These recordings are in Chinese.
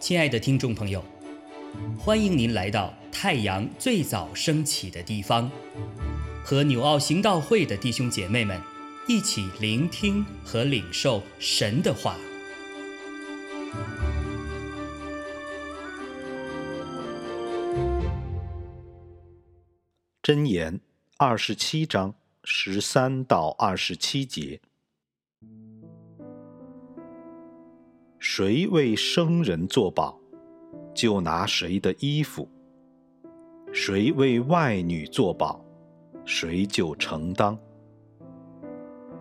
亲爱的听众朋友，欢迎您来到太阳最早升起的地方，和纽奥行道会的弟兄姐妹们一起聆听和领受神的话。箴言二十七章十三到二十七节。谁为生人作保，就拿谁的衣服；谁为外女作保，谁就承当。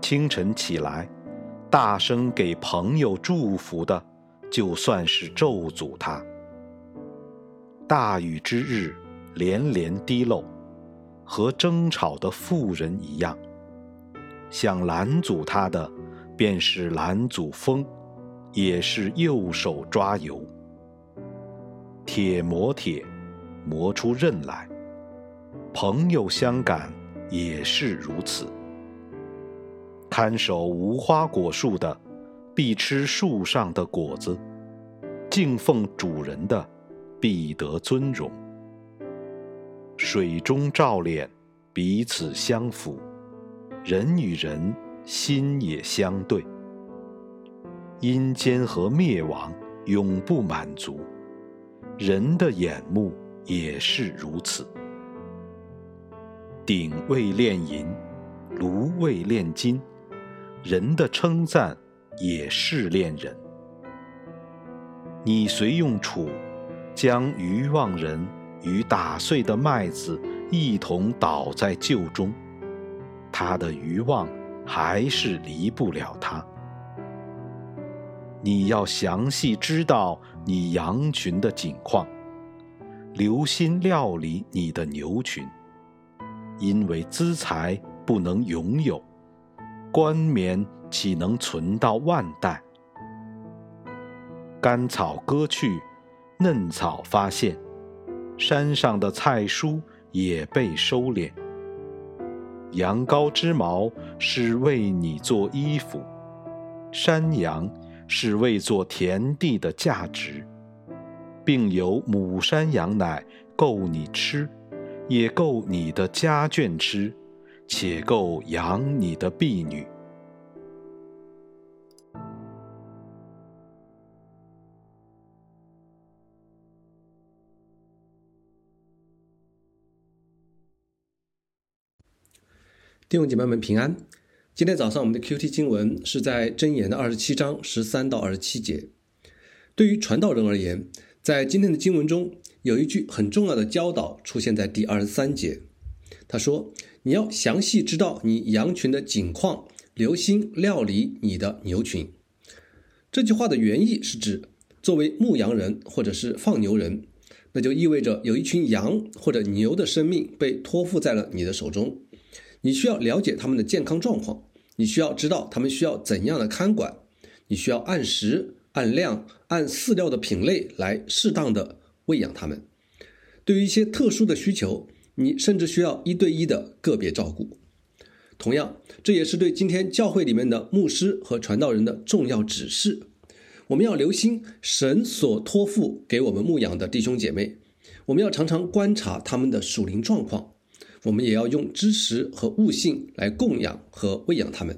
清晨起来，大声给朋友祝福的，就算是咒诅他。大雨之日，连连滴漏，和争吵的妇人一样。想拦阻他的，便是拦阻风。也是右手抓油，铁磨铁，磨出刃来。朋友相感也是如此。看守无花果树的，必吃树上的果子；敬奉主人的，必得尊荣。水中照脸，彼此相符；人与人心也相对。阴间和灭亡永不满足，人的眼目也是如此。鼎未炼银，炉未炼金，人的称赞也是炼人。你虽用杵将愚妄人与打碎的麦子一同倒在臼中，他的愚妄还是离不了他。你要详细知道你羊群的景况，留心料理你的牛群，因为资财不能永有，冠冕岂能存到万代？干草割去，嫩草发现，山上的菜蔬也被收敛。羊羔之毛是为你做衣服，山羊。是为做田地的价值，并有母山羊奶够你吃，也够你的家眷吃，且够养你的婢女。弟兄姐妹们平安。今天早上我们的 Q T 经文是在箴言的二十七章十三到二十七节。对于传道人而言，在今天的经文中有一句很重要的教导出现在第二十三节。他说：“你要详细知道你羊群的景况，留心料理你的牛群。”这句话的原意是指，作为牧羊人或者是放牛人，那就意味着有一群羊或者牛的生命被托付在了你的手中，你需要了解他们的健康状况。你需要知道他们需要怎样的看管，你需要按时、按量、按饲料的品类来适当的喂养它们。对于一些特殊的需求，你甚至需要一对一的个别照顾。同样，这也是对今天教会里面的牧师和传道人的重要指示。我们要留心神所托付给我们牧养的弟兄姐妹，我们要常常观察他们的属灵状况。我们也要用知识和悟性来供养和喂养他们，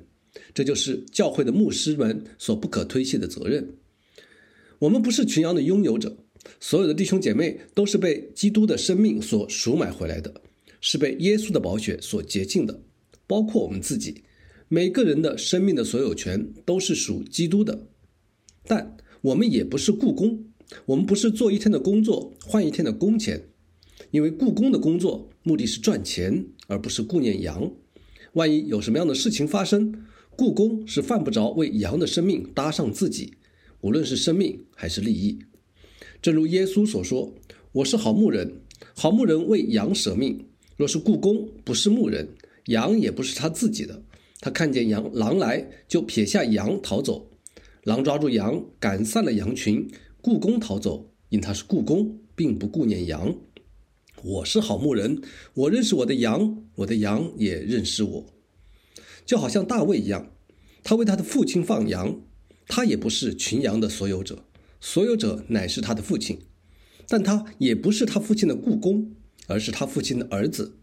这就是教会的牧师们所不可推卸的责任。我们不是群羊的拥有者，所有的弟兄姐妹都是被基督的生命所赎买回来的，是被耶稣的宝血所洁净的，包括我们自己，每个人的生命的所有权都是属基督的。但我们也不是雇工，我们不是做一天的工作换一天的工钱。因为故宫的工作目的是赚钱，而不是顾念羊。万一有什么样的事情发生，故宫是犯不着为羊的生命搭上自己，无论是生命还是利益。正如耶稣所说：“我是好牧人，好牧人为羊舍命。若是故宫不是牧人，羊也不是他自己的。他看见羊狼来，就撇下羊逃走。狼抓住羊，赶散了羊群。故宫逃走，因他是故宫，并不顾念羊。”我是好牧人，我认识我的羊，我的羊也认识我，就好像大卫一样。他为他的父亲放羊，他也不是群羊的所有者，所有者乃是他的父亲，但他也不是他父亲的雇工，而是他父亲的儿子。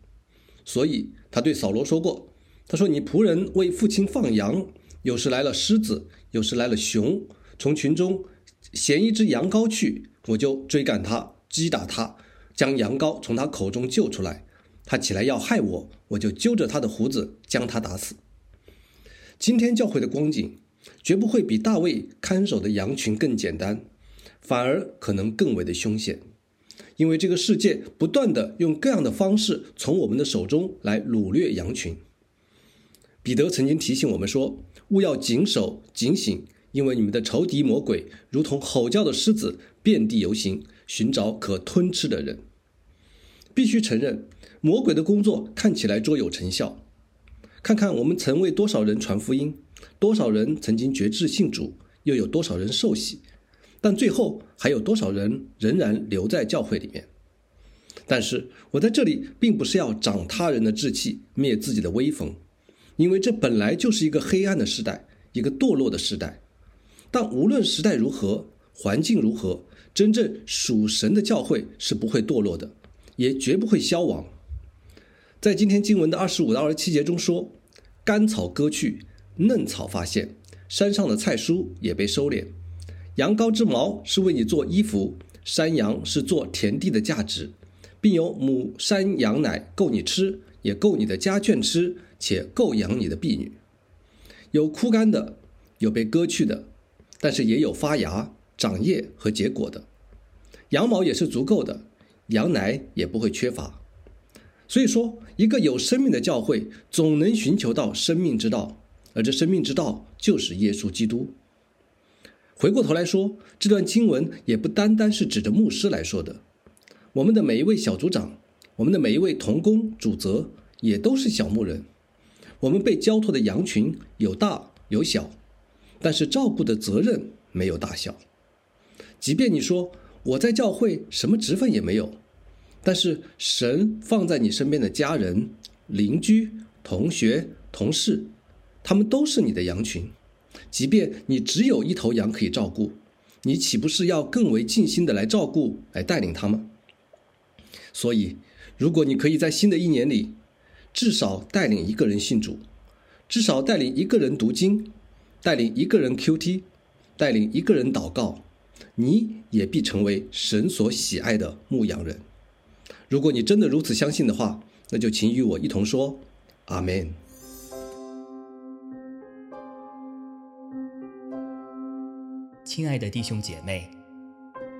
所以他对扫罗说过：“他说你仆人为父亲放羊，有时来了狮子，有时来了熊，从群中衔一只羊羔去，我就追赶他，击打他，将羊羔从他口中救出来。他起来要害我，我就揪着他的胡子，将他打死。”今天教会的光景，绝不会比大卫看守的羊群更简单，反而可能更为的凶险。因为这个世界不断的用各样的方式从我们的手中来掳掠羊群。彼得曾经提醒我们说：“勿要谨守警醒，因为你们的仇敌魔鬼如同吼叫的狮子，遍地游行，寻找可吞吃的人。”必须承认，魔鬼的工作看起来卓有成效。看看我们曾为多少人传福音，多少人曾经觉志信主，又有多少人受洗。但最后还有多少人仍然留在教会里面？但是我在这里并不是要长他人的志气，灭自己的威风，因为这本来就是一个黑暗的时代，一个堕落的时代。但无论时代如何，环境如何，真正属神的教会是不会堕落的，也绝不会消亡。在今天经文的二十五到二十七节中说：“干草割去，嫩草发现，山上的菜蔬也被收敛。”羊羔之毛是为你做衣服，山羊是做田地的价值，并有母山羊奶够你吃，也够你的家眷吃，且够养你的婢女。有枯干的，有被割去的，但是也有发芽、长叶和结果的。羊毛也是足够的，羊奶也不会缺乏。所以说，一个有生命的教会总能寻求到生命之道，而这生命之道就是耶稣基督。回过头来说，这段经文也不单单是指着牧师来说的，我们的每一位小组长，我们的每一位同工主责，也都是小牧人。我们被交托的羊群有大有小，但是照顾的责任没有大小。即便你说我在教会什么职分也没有，但是神放在你身边的家人、邻居、同学、同事，他们都是你的羊群。即便你只有一头羊可以照顾，你岂不是要更为尽心的来照顾、来带领他们？所以，如果你可以在新的一年里，至少带领一个人信主，至少带领一个人读经，带领一个人 QT，带领一个人祷告，你也必成为神所喜爱的牧羊人。如果你真的如此相信的话，那就请与我一同说阿门。亲爱的弟兄姐妹，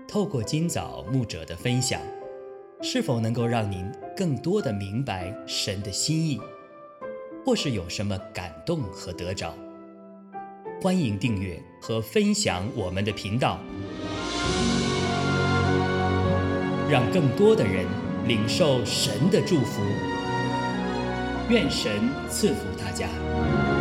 透过今早牧者的分享，是否能够让您更多的明白神的心意，或是有什么感动和得着？欢迎订阅和分享我们的频道，让更多的人领受神的祝福。愿神赐福大家。